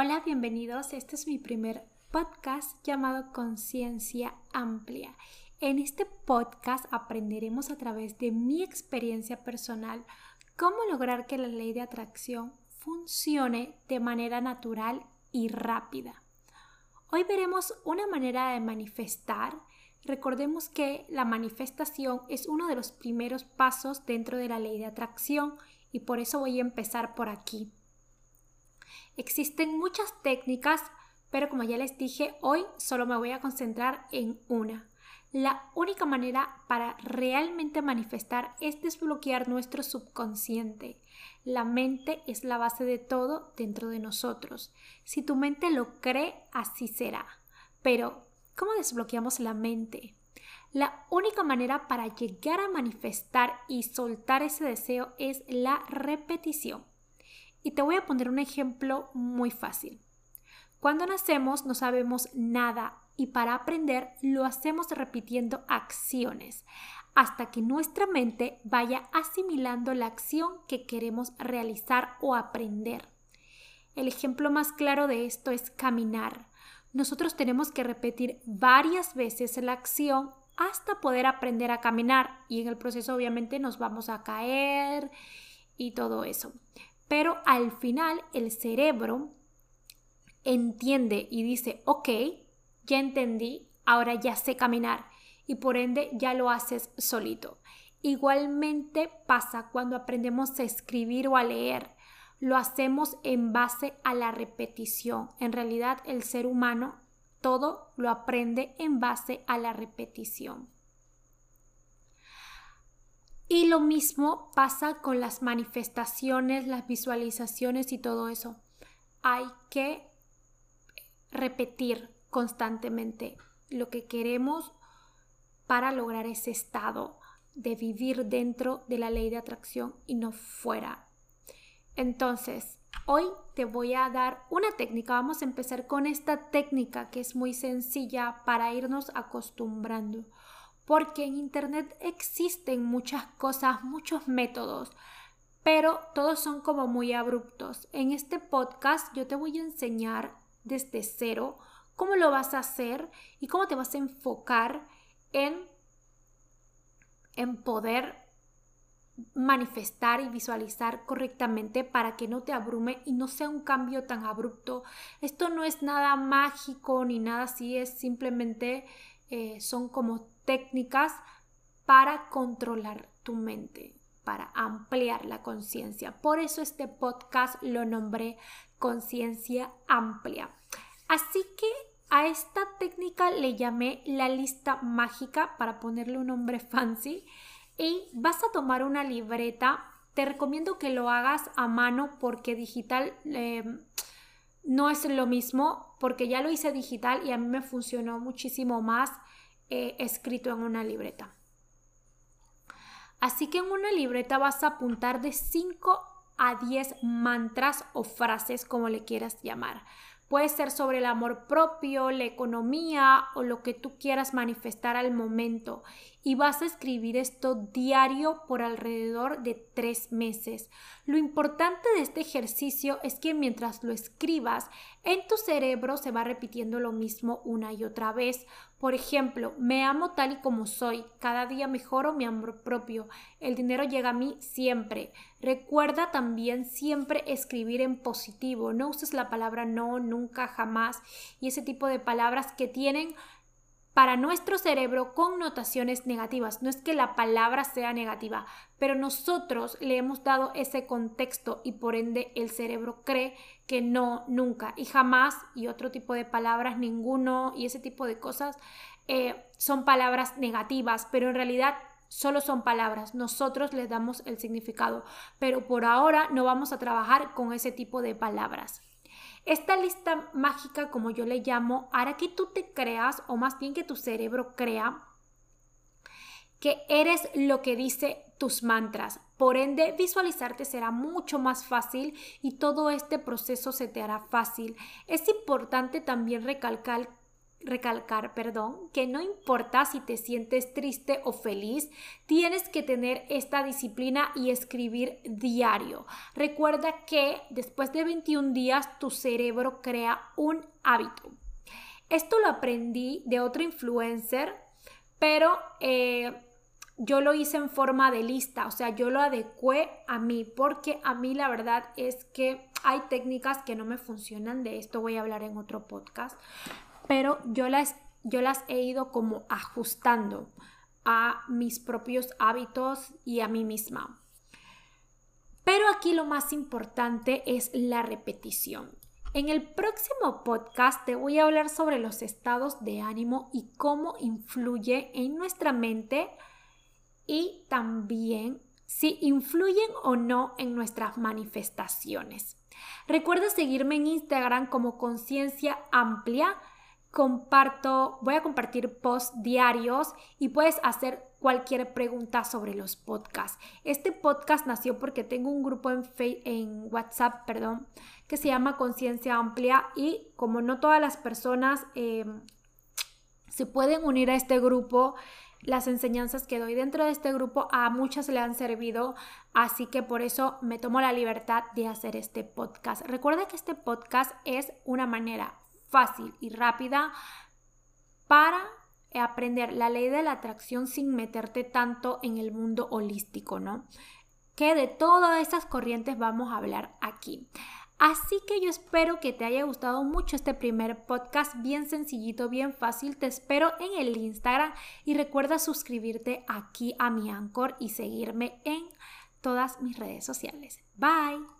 Hola, bienvenidos. Este es mi primer podcast llamado Conciencia Amplia. En este podcast aprenderemos a través de mi experiencia personal cómo lograr que la ley de atracción funcione de manera natural y rápida. Hoy veremos una manera de manifestar. Recordemos que la manifestación es uno de los primeros pasos dentro de la ley de atracción y por eso voy a empezar por aquí. Existen muchas técnicas, pero como ya les dije, hoy solo me voy a concentrar en una. La única manera para realmente manifestar es desbloquear nuestro subconsciente. La mente es la base de todo dentro de nosotros. Si tu mente lo cree, así será. Pero, ¿cómo desbloqueamos la mente? La única manera para llegar a manifestar y soltar ese deseo es la repetición. Y te voy a poner un ejemplo muy fácil. Cuando nacemos no sabemos nada y para aprender lo hacemos repitiendo acciones hasta que nuestra mente vaya asimilando la acción que queremos realizar o aprender. El ejemplo más claro de esto es caminar. Nosotros tenemos que repetir varias veces la acción hasta poder aprender a caminar y en el proceso obviamente nos vamos a caer y todo eso. Pero al final el cerebro entiende y dice, ok, ya entendí, ahora ya sé caminar y por ende ya lo haces solito. Igualmente pasa cuando aprendemos a escribir o a leer. Lo hacemos en base a la repetición. En realidad el ser humano todo lo aprende en base a la repetición. Y lo mismo pasa con las manifestaciones, las visualizaciones y todo eso. Hay que repetir constantemente lo que queremos para lograr ese estado de vivir dentro de la ley de atracción y no fuera. Entonces, hoy te voy a dar una técnica. Vamos a empezar con esta técnica que es muy sencilla para irnos acostumbrando porque en Internet existen muchas cosas, muchos métodos, pero todos son como muy abruptos. En este podcast yo te voy a enseñar desde cero cómo lo vas a hacer y cómo te vas a enfocar en, en poder manifestar y visualizar correctamente para que no te abrume y no sea un cambio tan abrupto. Esto no es nada mágico ni nada así, es simplemente eh, son como técnicas para controlar tu mente, para ampliar la conciencia. Por eso este podcast lo nombré conciencia amplia. Así que a esta técnica le llamé la lista mágica para ponerle un nombre fancy y vas a tomar una libreta. Te recomiendo que lo hagas a mano porque digital eh, no es lo mismo porque ya lo hice digital y a mí me funcionó muchísimo más escrito en una libreta. Así que en una libreta vas a apuntar de 5 a 10 mantras o frases, como le quieras llamar. Puede ser sobre el amor propio, la economía o lo que tú quieras manifestar al momento. Y vas a escribir esto diario por alrededor de tres meses. Lo importante de este ejercicio es que mientras lo escribas, en tu cerebro se va repitiendo lo mismo una y otra vez. Por ejemplo, me amo tal y como soy, cada día mejoro mi amor propio, el dinero llega a mí siempre. Recuerda también siempre escribir en positivo, no uses la palabra no, nunca, jamás y ese tipo de palabras que tienen para nuestro cerebro connotaciones negativas. No es que la palabra sea negativa, pero nosotros le hemos dado ese contexto y por ende el cerebro cree que no, nunca y jamás y otro tipo de palabras, ninguno y ese tipo de cosas eh, son palabras negativas, pero en realidad solo son palabras. Nosotros les damos el significado, pero por ahora no vamos a trabajar con ese tipo de palabras. Esta lista mágica, como yo le llamo, hará que tú te creas, o más bien que tu cerebro crea, que eres lo que dice tus mantras. Por ende, visualizarte será mucho más fácil y todo este proceso se te hará fácil. Es importante también recalcar recalcar, perdón, que no importa si te sientes triste o feliz, tienes que tener esta disciplina y escribir diario. Recuerda que después de 21 días tu cerebro crea un hábito. Esto lo aprendí de otro influencer, pero eh, yo lo hice en forma de lista, o sea, yo lo adecué a mí, porque a mí la verdad es que hay técnicas que no me funcionan, de esto voy a hablar en otro podcast, pero yo las, yo las he ido como ajustando a mis propios hábitos y a mí misma. Pero aquí lo más importante es la repetición. En el próximo podcast te voy a hablar sobre los estados de ánimo y cómo influye en nuestra mente y también si influyen o no en nuestras manifestaciones. Recuerda seguirme en Instagram como Conciencia Amplia. Comparto, voy a compartir posts diarios y puedes hacer cualquier pregunta sobre los podcasts. Este podcast nació porque tengo un grupo en, en WhatsApp, perdón, que se llama Conciencia Amplia y como no todas las personas em, se pueden unir a este grupo, las enseñanzas que doy dentro de este grupo a muchas le han servido, así que por eso me tomo la libertad de hacer este podcast. Recuerda que este podcast es una manera fácil y rápida para aprender la ley de la atracción sin meterte tanto en el mundo holístico, ¿no? Que de todas estas corrientes vamos a hablar aquí. Así que yo espero que te haya gustado mucho este primer podcast, bien sencillito, bien fácil. Te espero en el Instagram y recuerda suscribirte aquí a mi Anchor y seguirme en todas mis redes sociales. Bye.